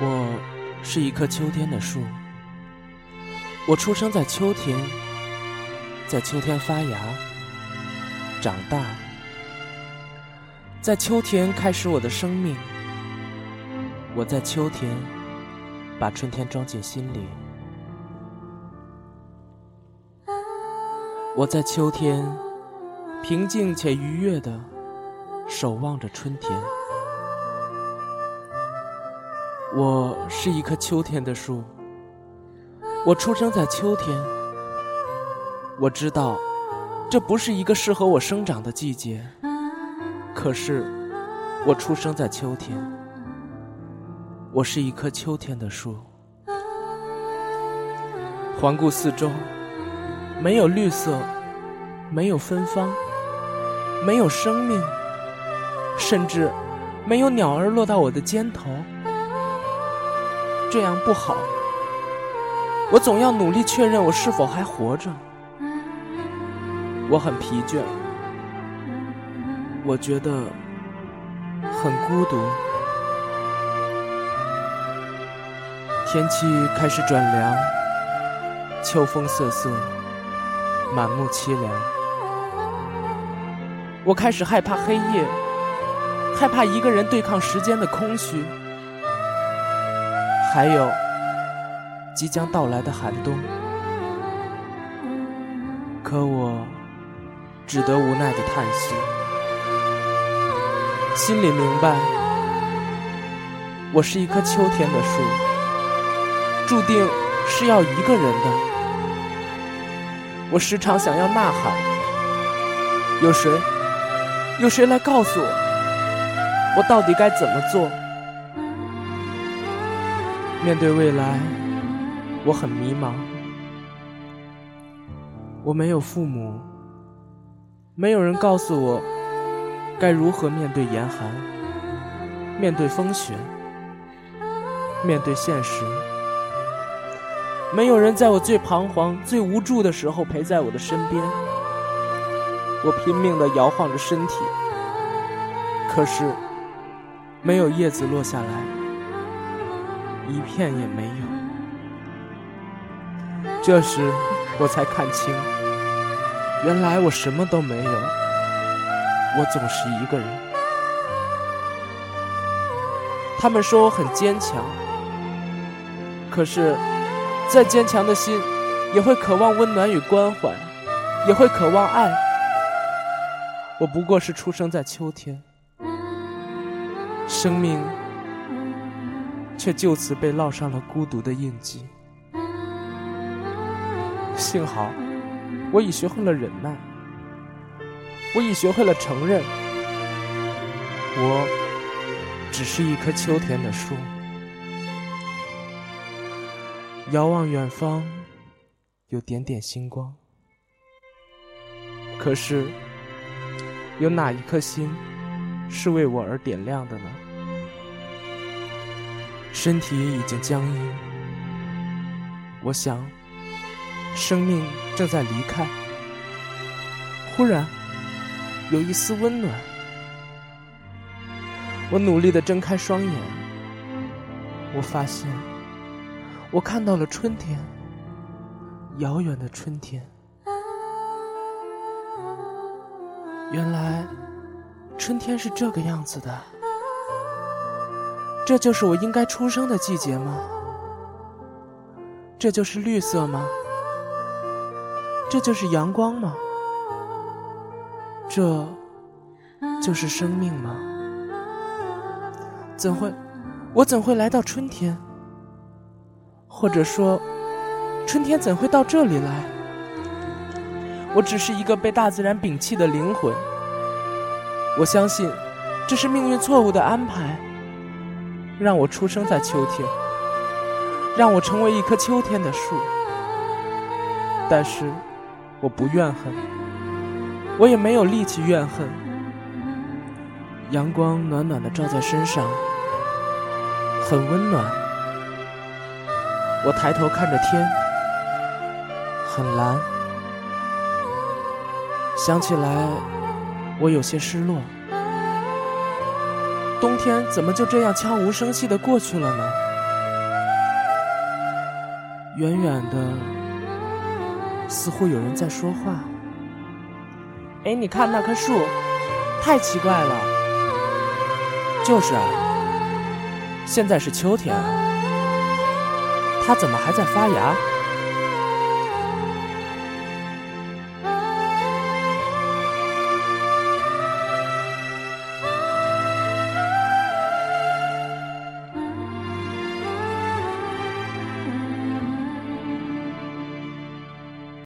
我是一棵秋天的树。我出生在秋天，在秋天发芽、长大，在秋天开始我的生命。我在秋天把春天装进心里。我在秋天平静且愉悦的守望着春天。我是一棵秋天的树。我出生在秋天。我知道，这不是一个适合我生长的季节。可是，我出生在秋天。我是一棵秋天的树。环顾四周，没有绿色，没有芬芳，没有生命，甚至没有鸟儿落到我的肩头。这样不好。我总要努力确认我是否还活着。我很疲倦，我觉得很孤独。天气开始转凉，秋风瑟瑟，满目凄凉。我开始害怕黑夜，害怕一个人对抗时间的空虚，还有。即将到来的寒冬，可我只得无奈的叹息，心里明白，我是一棵秋天的树，注定是要一个人的。我时常想要呐喊，有谁，有谁来告诉我，我到底该怎么做？面对未来。我很迷茫，我没有父母，没有人告诉我该如何面对严寒，面对风雪，面对现实。没有人在我最彷徨、最无助的时候陪在我的身边。我拼命的摇晃着身体，可是没有叶子落下来，一片也没有。这时，我才看清，原来我什么都没有。我总是一个人。他们说我很坚强，可是，再坚强的心，也会渴望温暖与关怀，也会渴望爱。我不过是出生在秋天，生命却就此被烙上了孤独的印记。幸好，我已学会了忍耐，我已学会了承认，我只是一棵秋天的树。遥望远方，有点点星光，可是，有哪一颗星是为我而点亮的呢？身体已经僵硬，我想。生命正在离开，忽然有一丝温暖。我努力的睁开双眼，我发现我看到了春天，遥远的春天。原来春天是这个样子的，这就是我应该出生的季节吗？这就是绿色吗？这就是阳光吗？这就是生命吗？怎会，我怎会来到春天？或者说，春天怎会到这里来？我只是一个被大自然摒弃的灵魂。我相信，这是命运错误的安排，让我出生在秋天，让我成为一棵秋天的树。但是。我不怨恨，我也没有力气怨恨。阳光暖暖的照在身上，很温暖。我抬头看着天，很蓝。想起来，我有些失落。冬天怎么就这样悄无声息的过去了呢？远远的，似乎有人在说话。哎，你看那棵树，太奇怪了。就是啊，现在是秋天，它怎么还在发芽？